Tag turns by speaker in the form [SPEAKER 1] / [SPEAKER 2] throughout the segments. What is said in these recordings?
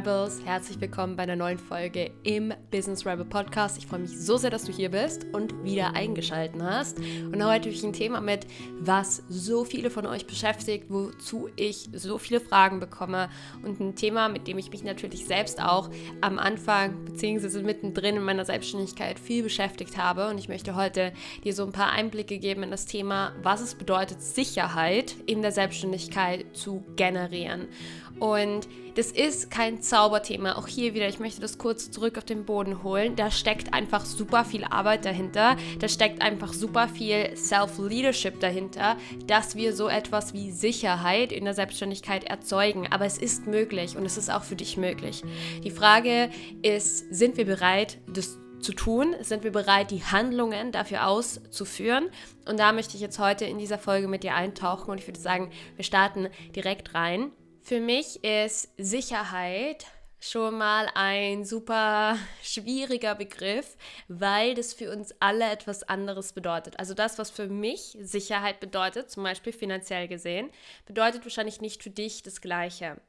[SPEAKER 1] Rebels, herzlich willkommen bei einer neuen Folge im Business Rebel Podcast. Ich freue mich so sehr, dass du hier bist und wieder eingeschaltet hast. Und heute habe ich ein Thema mit, was so viele von euch beschäftigt, wozu ich so viele Fragen bekomme und ein Thema, mit dem ich mich natürlich selbst auch am Anfang bzw. mittendrin in meiner Selbstständigkeit viel beschäftigt habe. Und ich möchte heute dir so ein paar Einblicke geben in das Thema, was es bedeutet, Sicherheit in der Selbstständigkeit zu generieren. Und das ist kein Zauberthema. Auch hier wieder, ich möchte das kurz zurück auf den Boden holen. Da steckt einfach super viel Arbeit dahinter. Da steckt einfach super viel Self-Leadership dahinter, dass wir so etwas wie Sicherheit in der Selbstständigkeit erzeugen. Aber es ist möglich und es ist auch für dich möglich. Die Frage ist, sind wir bereit, das zu tun? Sind wir bereit, die Handlungen dafür auszuführen? Und da möchte ich jetzt heute in dieser Folge mit dir eintauchen und ich würde sagen, wir starten direkt rein. Für mich ist Sicherheit schon mal ein super schwieriger Begriff, weil das für uns alle etwas anderes bedeutet. Also das, was für mich Sicherheit bedeutet, zum Beispiel finanziell gesehen, bedeutet wahrscheinlich nicht für dich das gleiche.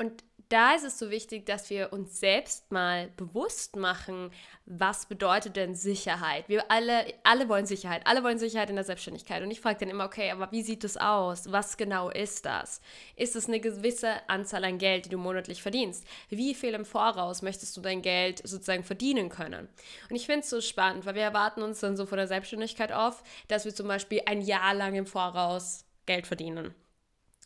[SPEAKER 1] Und da ist es so wichtig, dass wir uns selbst mal bewusst machen, was bedeutet denn Sicherheit? Wir alle, alle wollen Sicherheit, alle wollen Sicherheit in der Selbstständigkeit. Und ich frage dann immer, okay, aber wie sieht es aus? Was genau ist das? Ist es eine gewisse Anzahl an Geld, die du monatlich verdienst? Wie viel im Voraus möchtest du dein Geld sozusagen verdienen können? Und ich finde es so spannend, weil wir erwarten uns dann so von der Selbstständigkeit oft, dass wir zum Beispiel ein Jahr lang im Voraus Geld verdienen.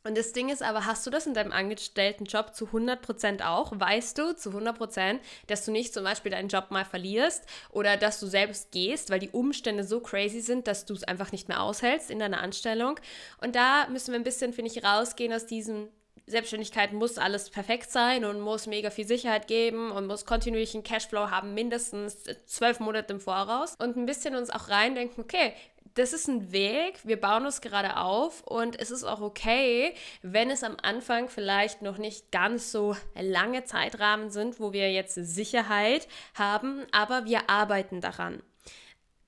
[SPEAKER 1] Und das Ding ist aber, hast du das in deinem angestellten Job zu 100% auch? Weißt du zu 100%, dass du nicht zum Beispiel deinen Job mal verlierst oder dass du selbst gehst, weil die Umstände so crazy sind, dass du es einfach nicht mehr aushältst in deiner Anstellung? Und da müssen wir ein bisschen, finde ich, rausgehen aus diesem Selbstständigkeit muss alles perfekt sein und muss mega viel Sicherheit geben und muss kontinuierlichen Cashflow haben, mindestens zwölf Monate im Voraus. Und ein bisschen uns auch reindenken, okay, das ist ein Weg, wir bauen es gerade auf und es ist auch okay, wenn es am Anfang vielleicht noch nicht ganz so lange Zeitrahmen sind, wo wir jetzt Sicherheit haben, aber wir arbeiten daran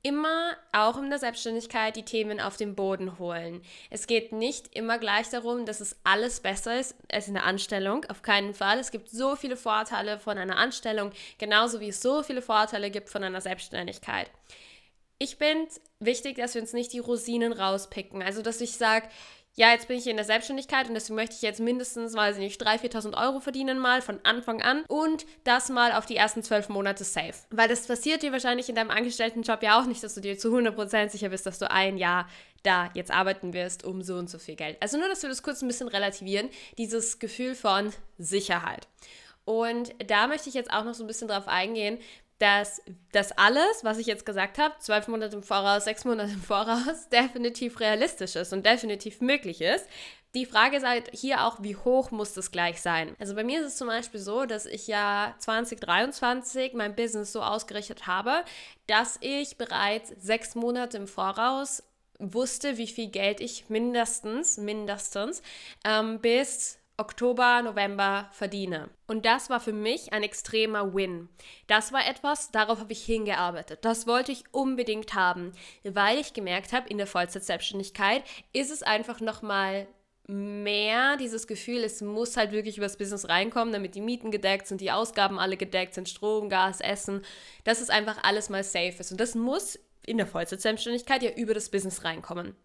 [SPEAKER 1] immer auch in der Selbstständigkeit die Themen auf den Boden holen. Es geht nicht immer gleich darum, dass es alles besser ist als in der Anstellung. Auf keinen Fall. Es gibt so viele Vorteile von einer Anstellung, genauso wie es so viele Vorteile gibt von einer Selbstständigkeit ich finde wichtig, dass wir uns nicht die Rosinen rauspicken. Also, dass ich sage, ja, jetzt bin ich in der Selbstständigkeit und deswegen möchte ich jetzt mindestens, weiß ich nicht, 3.000, 4.000 Euro verdienen mal von Anfang an und das mal auf die ersten zwölf Monate safe. Weil das passiert dir wahrscheinlich in deinem Angestelltenjob ja auch nicht, dass du dir zu 100% sicher bist, dass du ein Jahr da jetzt arbeiten wirst um so und so viel Geld. Also nur, dass wir das kurz ein bisschen relativieren, dieses Gefühl von Sicherheit. Und da möchte ich jetzt auch noch so ein bisschen drauf eingehen, dass das alles, was ich jetzt gesagt habe, zwölf Monate im Voraus, sechs Monate im Voraus, definitiv realistisch ist und definitiv möglich ist. Die Frage ist halt hier auch, wie hoch muss das gleich sein? Also bei mir ist es zum Beispiel so, dass ich ja 2023 mein Business so ausgerichtet habe, dass ich bereits sechs Monate im Voraus wusste, wie viel Geld ich mindestens, mindestens ähm, bis Oktober, November verdiene. Und das war für mich ein extremer Win. Das war etwas, darauf habe ich hingearbeitet. Das wollte ich unbedingt haben, weil ich gemerkt habe, in der Vollzeit-Selbstständigkeit ist es einfach nochmal mehr dieses Gefühl, es muss halt wirklich übers Business reinkommen, damit die Mieten gedeckt sind, die Ausgaben alle gedeckt sind, Strom, Gas, Essen, dass es einfach alles mal safe ist. Und das muss in der Vollzeit-Selbstständigkeit ja über das Business reinkommen.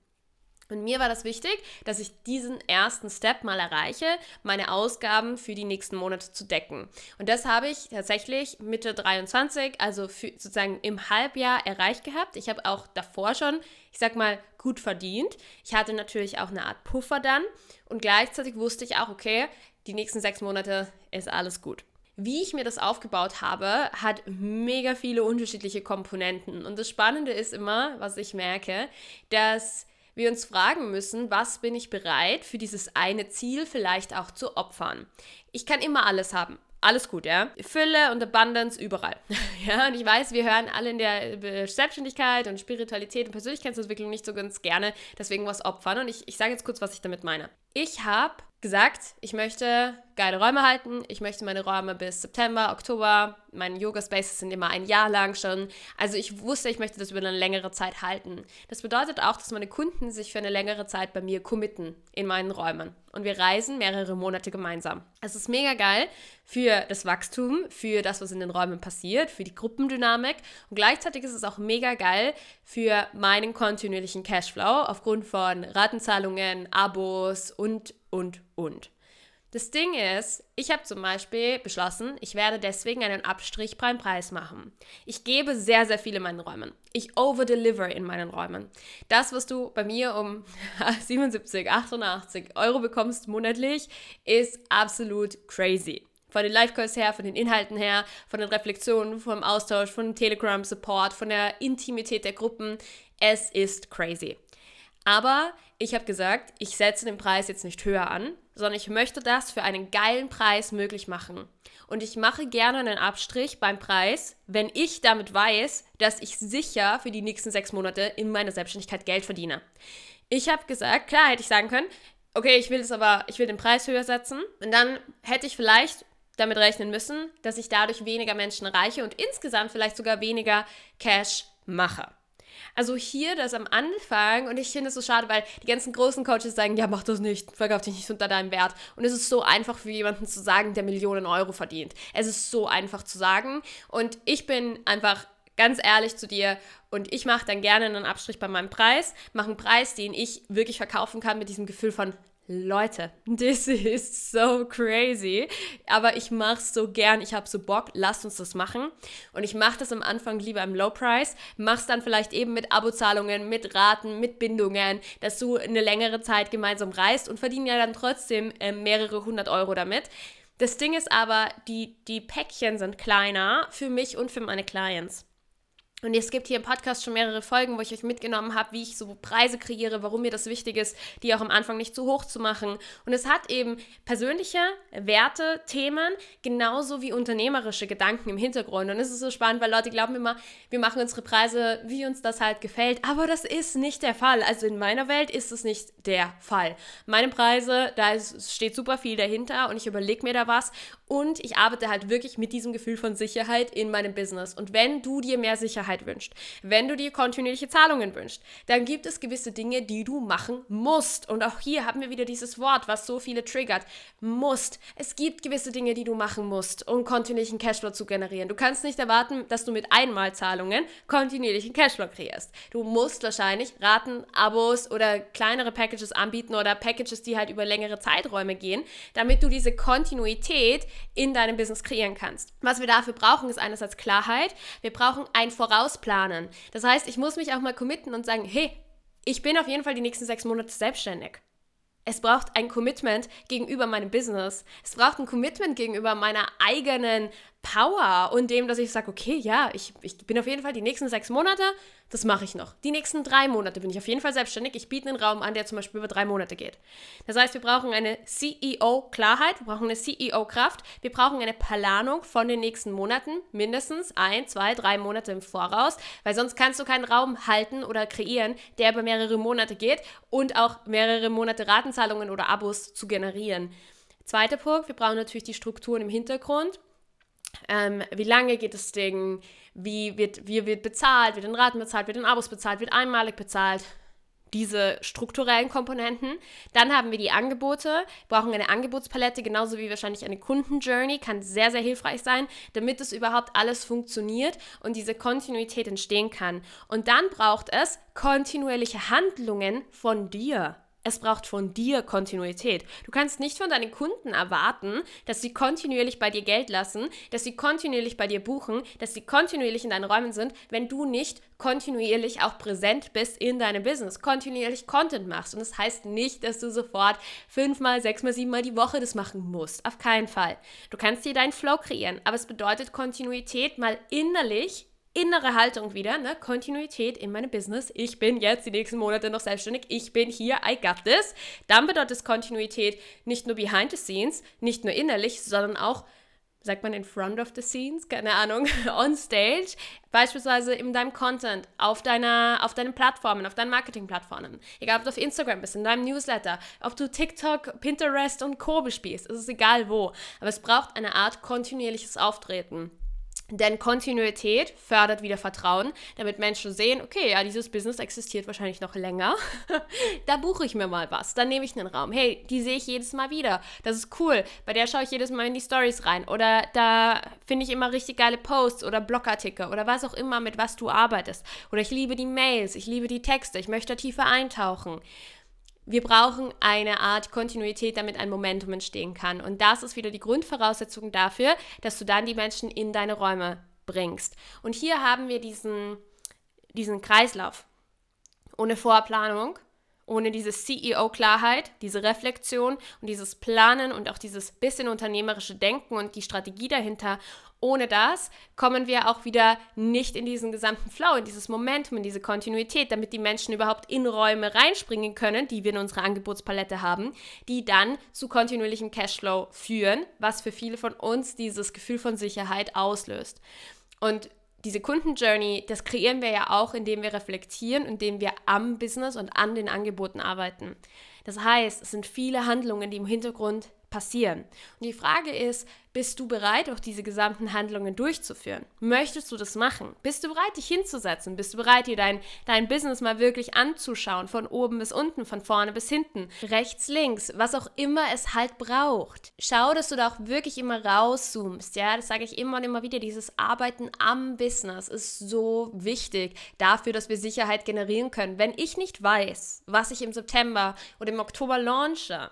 [SPEAKER 1] Und mir war das wichtig, dass ich diesen ersten Step mal erreiche, meine Ausgaben für die nächsten Monate zu decken. Und das habe ich tatsächlich Mitte 23, also sozusagen im Halbjahr erreicht gehabt. Ich habe auch davor schon, ich sag mal, gut verdient. Ich hatte natürlich auch eine Art Puffer dann und gleichzeitig wusste ich auch, okay, die nächsten sechs Monate ist alles gut. Wie ich mir das aufgebaut habe, hat mega viele unterschiedliche Komponenten. Und das Spannende ist immer, was ich merke, dass wir uns fragen müssen, was bin ich bereit für dieses eine Ziel vielleicht auch zu opfern. Ich kann immer alles haben. Alles gut, ja. Fülle und Abundance überall. ja, und ich weiß, wir hören alle in der Selbstständigkeit und Spiritualität und Persönlichkeitsentwicklung nicht so ganz gerne deswegen was opfern. Und ich, ich sage jetzt kurz, was ich damit meine. Ich habe gesagt, ich möchte geile Räume halten. Ich möchte meine Räume bis September, Oktober. Meine Yoga-Spaces sind immer ein Jahr lang schon. Also ich wusste, ich möchte das über eine längere Zeit halten. Das bedeutet auch, dass meine Kunden sich für eine längere Zeit bei mir committen in meinen Räumen. Und wir reisen mehrere Monate gemeinsam. Es ist mega geil für das Wachstum, für das, was in den Räumen passiert, für die Gruppendynamik. Und gleichzeitig ist es auch mega geil für meinen kontinuierlichen Cashflow aufgrund von Ratenzahlungen, Abos und, und, und. Das Ding ist, ich habe zum Beispiel beschlossen, ich werde deswegen einen Abstrich beim Preis machen. Ich gebe sehr, sehr viel in meinen Räumen. Ich overdeliver in meinen Räumen. Das, was du bei mir um 77, 88 Euro bekommst monatlich, ist absolut crazy. Von den Live-Calls her, von den Inhalten her, von den Reflexionen, vom Austausch, von Telegram-Support, von der Intimität der Gruppen. Es ist crazy. Aber ich habe gesagt, ich setze den Preis jetzt nicht höher an, sondern ich möchte das für einen geilen Preis möglich machen. Und ich mache gerne einen Abstrich beim Preis, wenn ich damit weiß, dass ich sicher für die nächsten sechs Monate in meiner Selbstständigkeit Geld verdiene. Ich habe gesagt, klar hätte ich sagen können, okay, ich will es aber, ich will den Preis höher setzen. Und dann hätte ich vielleicht damit rechnen müssen, dass ich dadurch weniger Menschen erreiche und insgesamt vielleicht sogar weniger Cash mache. Also hier das am Anfang und ich finde es so schade, weil die ganzen großen Coaches sagen, ja, mach das nicht, verkauf dich nicht unter deinem Wert. Und es ist so einfach für jemanden zu sagen, der Millionen Euro verdient. Es ist so einfach zu sagen und ich bin einfach ganz ehrlich zu dir und ich mache dann gerne einen Abstrich bei meinem Preis, mache einen Preis, den ich wirklich verkaufen kann mit diesem Gefühl von Leute, this is so crazy. Aber ich mache es so gern, ich habe so Bock, lasst uns das machen. Und ich mache das am Anfang lieber im Low Price, mach's dann vielleicht eben mit Abozahlungen, mit Raten, mit Bindungen, dass du eine längere Zeit gemeinsam reist und verdienen ja dann trotzdem äh, mehrere hundert Euro damit. Das Ding ist aber, die, die Päckchen sind kleiner für mich und für meine Clients. Und es gibt hier im Podcast schon mehrere Folgen, wo ich euch mitgenommen habe, wie ich so Preise kreiere, warum mir das wichtig ist, die auch am Anfang nicht zu hoch zu machen. Und es hat eben persönliche Werte, Themen, genauso wie unternehmerische Gedanken im Hintergrund. Und es ist so spannend, weil Leute glauben immer, wir machen unsere Preise, wie uns das halt gefällt. Aber das ist nicht der Fall. Also in meiner Welt ist es nicht der Fall. Meine Preise, da ist, steht super viel dahinter und ich überlege mir da was. Und ich arbeite halt wirklich mit diesem Gefühl von Sicherheit in meinem Business. Und wenn du dir mehr Sicherheit Sicherheit wünscht, wenn du dir kontinuierliche Zahlungen wünschst, dann gibt es gewisse Dinge, die du machen musst. Und auch hier haben wir wieder dieses Wort, was so viele triggert. Musst. Es gibt gewisse Dinge, die du machen musst, um kontinuierlichen Cashflow zu generieren. Du kannst nicht erwarten, dass du mit Einmalzahlungen kontinuierlichen Cashflow kreierst. Du musst wahrscheinlich Raten, Abos oder kleinere Packages anbieten oder Packages, die halt über längere Zeiträume gehen, damit du diese Kontinuität in deinem Business kreieren kannst. Was wir dafür brauchen, ist einerseits Klarheit. Wir brauchen ein Voraus vorausplanen. Das heißt, ich muss mich auch mal committen und sagen, hey, ich bin auf jeden Fall die nächsten sechs Monate selbstständig. Es braucht ein Commitment gegenüber meinem Business. Es braucht ein Commitment gegenüber meiner eigenen Power und dem, dass ich sage, okay, ja, ich, ich bin auf jeden Fall die nächsten sechs Monate, das mache ich noch. Die nächsten drei Monate bin ich auf jeden Fall selbstständig. Ich biete einen Raum an, der zum Beispiel über drei Monate geht. Das heißt, wir brauchen eine CEO-Klarheit, wir brauchen eine CEO-Kraft, wir brauchen eine Planung von den nächsten Monaten, mindestens ein, zwei, drei Monate im Voraus, weil sonst kannst du keinen Raum halten oder kreieren, der über mehrere Monate geht und auch mehrere Monate Ratenzahlungen oder Abos zu generieren. Zweiter Punkt, wir brauchen natürlich die Strukturen im Hintergrund ähm, wie lange geht das Ding, wie wird, wie wird bezahlt, wird in Raten bezahlt, wird in Abos bezahlt, wird einmalig bezahlt. Diese strukturellen Komponenten. Dann haben wir die Angebote, brauchen eine Angebotspalette, genauso wie wahrscheinlich eine Kundenjourney, kann sehr, sehr hilfreich sein, damit es überhaupt alles funktioniert und diese Kontinuität entstehen kann. Und dann braucht es kontinuierliche Handlungen von dir. Es braucht von dir Kontinuität. Du kannst nicht von deinen Kunden erwarten, dass sie kontinuierlich bei dir Geld lassen, dass sie kontinuierlich bei dir buchen, dass sie kontinuierlich in deinen Räumen sind, wenn du nicht kontinuierlich auch präsent bist in deinem Business, kontinuierlich Content machst. Und das heißt nicht, dass du sofort fünfmal, sechsmal, siebenmal die Woche das machen musst. Auf keinen Fall. Du kannst dir deinen Flow kreieren, aber es bedeutet Kontinuität mal innerlich innere Haltung wieder, ne? Kontinuität in meinem Business. Ich bin jetzt die nächsten Monate noch selbstständig. Ich bin hier, I got this. Dann bedeutet es Kontinuität nicht nur behind the scenes, nicht nur innerlich, sondern auch sagt man in front of the scenes, keine Ahnung, on stage, beispielsweise in deinem Content, auf, deiner, auf deinen Plattformen, auf deinen Marketingplattformen, egal ob du auf Instagram bist, in deinem Newsletter, ob du TikTok, Pinterest und Co. bespielst, es ist egal wo, aber es braucht eine Art kontinuierliches Auftreten. Denn Kontinuität fördert wieder Vertrauen, damit Menschen sehen, okay, ja, dieses Business existiert wahrscheinlich noch länger. da buche ich mir mal was, dann nehme ich einen Raum. Hey, die sehe ich jedes Mal wieder. Das ist cool. Bei der schaue ich jedes Mal in die Stories rein. Oder da finde ich immer richtig geile Posts oder Blogartikel oder was auch immer, mit was du arbeitest. Oder ich liebe die Mails, ich liebe die Texte, ich möchte tiefer eintauchen. Wir brauchen eine Art Kontinuität, damit ein Momentum entstehen kann. Und das ist wieder die Grundvoraussetzung dafür, dass du dann die Menschen in deine Räume bringst. Und hier haben wir diesen, diesen Kreislauf. Ohne Vorplanung, ohne diese CEO-Klarheit, diese Reflexion und dieses Planen und auch dieses bisschen unternehmerische Denken und die Strategie dahinter ohne das kommen wir auch wieder nicht in diesen gesamten Flow, in dieses Momentum, in diese Kontinuität, damit die Menschen überhaupt in Räume reinspringen können, die wir in unserer Angebotspalette haben, die dann zu kontinuierlichem Cashflow führen, was für viele von uns dieses Gefühl von Sicherheit auslöst. Und diese Kundenjourney, das kreieren wir ja auch, indem wir reflektieren, indem wir am Business und an den Angeboten arbeiten. Das heißt, es sind viele Handlungen, die im Hintergrund passieren. Und die Frage ist, bist du bereit, auch diese gesamten Handlungen durchzuführen? Möchtest du das machen? Bist du bereit, dich hinzusetzen? Bist du bereit, dir dein, dein Business mal wirklich anzuschauen, von oben bis unten, von vorne bis hinten, rechts, links, was auch immer es halt braucht? Schau, dass du da auch wirklich immer rauszoomst, ja, das sage ich immer und immer wieder, dieses Arbeiten am Business ist so wichtig dafür, dass wir Sicherheit generieren können. Wenn ich nicht weiß, was ich im September oder im Oktober launche,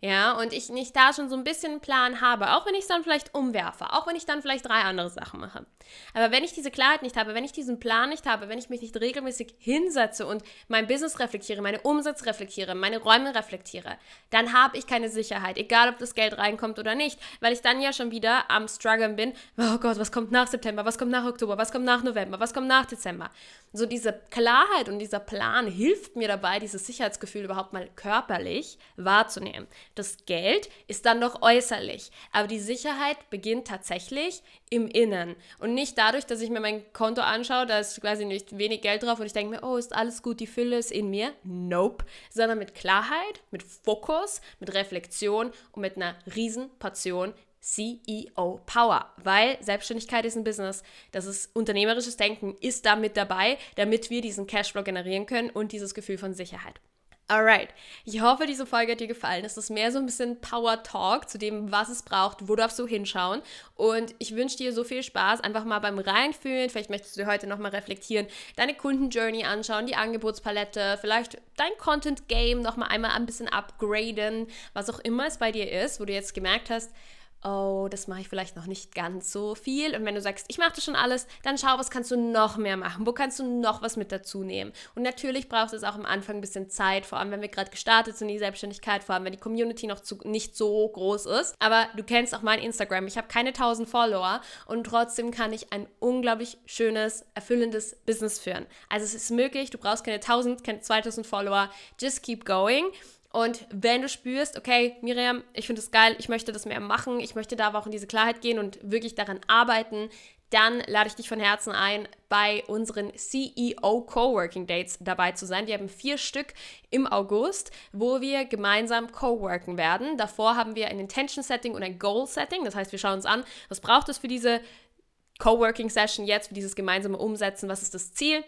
[SPEAKER 1] ja, und ich nicht da schon so ein bisschen einen Plan habe, auch wenn ich es dann vielleicht umwerfe, auch wenn ich dann vielleicht drei andere Sachen mache. Aber wenn ich diese Klarheit nicht habe, wenn ich diesen Plan nicht habe, wenn ich mich nicht regelmäßig hinsetze und mein Business reflektiere, meine Umsätze reflektiere, meine Räume reflektiere, dann habe ich keine Sicherheit, egal ob das Geld reinkommt oder nicht, weil ich dann ja schon wieder am struggeln bin, oh Gott, was kommt nach September, was kommt nach Oktober, was kommt nach November, was kommt nach Dezember. So diese Klarheit und dieser Plan hilft mir dabei, dieses Sicherheitsgefühl überhaupt mal körperlich wahrzunehmen. Das Geld ist dann noch äußerlich, aber die Sicherheit beginnt tatsächlich im Innen und nicht dadurch, dass ich mir mein Konto anschaue, da ist quasi nicht wenig Geld drauf und ich denke mir, oh, ist alles gut, die Fülle ist in mir. Nope, sondern mit Klarheit, mit Fokus, mit Reflexion und mit einer riesen Portion CEO Power, weil Selbstständigkeit ist ein Business. Das ist unternehmerisches Denken ist da mit dabei, damit wir diesen Cashflow generieren können und dieses Gefühl von Sicherheit. Alright, ich hoffe, diese Folge hat dir gefallen. Es ist mehr so ein bisschen Power Talk zu dem, was es braucht, wo darfst du hinschauen. Und ich wünsche dir so viel Spaß, einfach mal beim Reinfühlen. Vielleicht möchtest du heute nochmal reflektieren, deine Kundenjourney anschauen, die Angebotspalette, vielleicht dein Content Game nochmal einmal ein bisschen upgraden, was auch immer es bei dir ist, wo du jetzt gemerkt hast, oh, das mache ich vielleicht noch nicht ganz so viel. Und wenn du sagst, ich mache das schon alles, dann schau, was kannst du noch mehr machen? Wo kannst du noch was mit dazu nehmen? Und natürlich braucht es auch am Anfang ein bisschen Zeit, vor allem wenn wir gerade gestartet sind in die Selbstständigkeit, vor allem wenn die Community noch zu, nicht so groß ist. Aber du kennst auch mein Instagram. Ich habe keine 1000 Follower und trotzdem kann ich ein unglaublich schönes, erfüllendes Business führen. Also es ist möglich, du brauchst keine 1000, keine 2000 Follower. Just keep going. Und wenn du spürst, okay, Miriam, ich finde es geil, ich möchte das mehr machen, ich möchte da aber auch in diese Klarheit gehen und wirklich daran arbeiten, dann lade ich dich von Herzen ein, bei unseren CEO Coworking Dates dabei zu sein. Wir haben vier Stück im August, wo wir gemeinsam coworken werden. Davor haben wir ein Intention Setting und ein Goal Setting. Das heißt, wir schauen uns an, was braucht es für diese Coworking Session jetzt, für dieses gemeinsame Umsetzen, was ist das Ziel,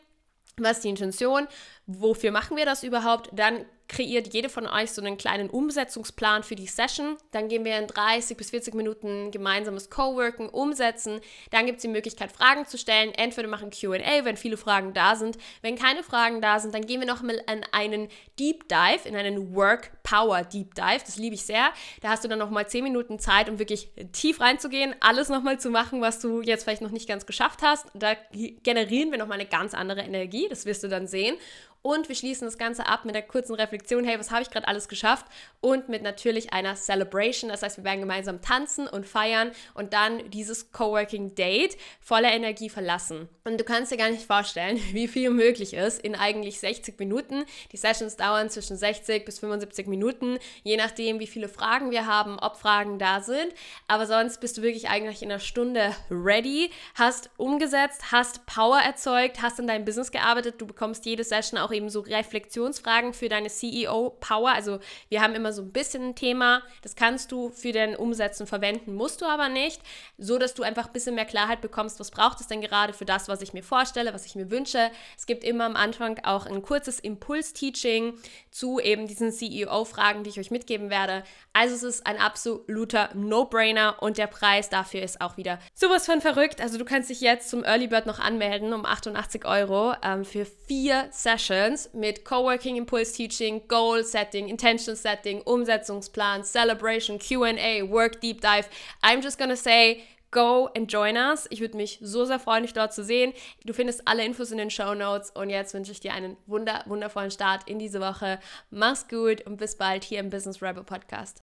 [SPEAKER 1] was ist die Intention, wofür machen wir das überhaupt, dann kreiert jede von euch so einen kleinen Umsetzungsplan für die Session. Dann gehen wir in 30 bis 40 Minuten gemeinsames Coworken umsetzen. Dann gibt es die Möglichkeit, Fragen zu stellen. Entweder machen QA, wenn viele Fragen da sind. Wenn keine Fragen da sind, dann gehen wir noch mal in einen Deep Dive, in einen Work Power Deep Dive. Das liebe ich sehr. Da hast du dann noch mal 10 Minuten Zeit, um wirklich tief reinzugehen, alles noch mal zu machen, was du jetzt vielleicht noch nicht ganz geschafft hast. Da generieren wir noch mal eine ganz andere Energie. Das wirst du dann sehen. Und wir schließen das Ganze ab mit der kurzen Reflexion, hey, was habe ich gerade alles geschafft? Und mit natürlich einer Celebration. Das heißt, wir werden gemeinsam tanzen und feiern und dann dieses Coworking Date voller Energie verlassen. Und du kannst dir gar nicht vorstellen, wie viel möglich ist in eigentlich 60 Minuten. Die Sessions dauern zwischen 60 bis 75 Minuten, je nachdem, wie viele Fragen wir haben, ob Fragen da sind. Aber sonst bist du wirklich eigentlich in einer Stunde ready, hast umgesetzt, hast Power erzeugt, hast in deinem Business gearbeitet. Du bekommst jede Session auch eben so Reflexionsfragen für deine CEO Power. Also wir haben immer so ein bisschen ein Thema, das kannst du für dein Umsetzen verwenden, musst du aber nicht, so dass du einfach ein bisschen mehr Klarheit bekommst, was braucht es denn gerade für das, was ich mir vorstelle, was ich mir wünsche. Es gibt immer am Anfang auch ein kurzes Impuls-Teaching zu eben diesen CEO-Fragen, die ich euch mitgeben werde. Also es ist ein absoluter No-Brainer und der Preis dafür ist auch wieder sowas von verrückt. Also du kannst dich jetzt zum Early Bird noch anmelden um 88 Euro ähm, für vier Sessions mit Coworking, Impulse Teaching, Goal Setting, Intention Setting, Umsetzungsplan, Celebration, QA, Work Deep Dive. I'm just gonna say, go and join us. Ich würde mich so sehr freuen, dich dort zu sehen. Du findest alle Infos in den Show Notes und jetzt wünsche ich dir einen wunder, wundervollen Start in diese Woche. Mach's gut und bis bald hier im Business Rebel Podcast.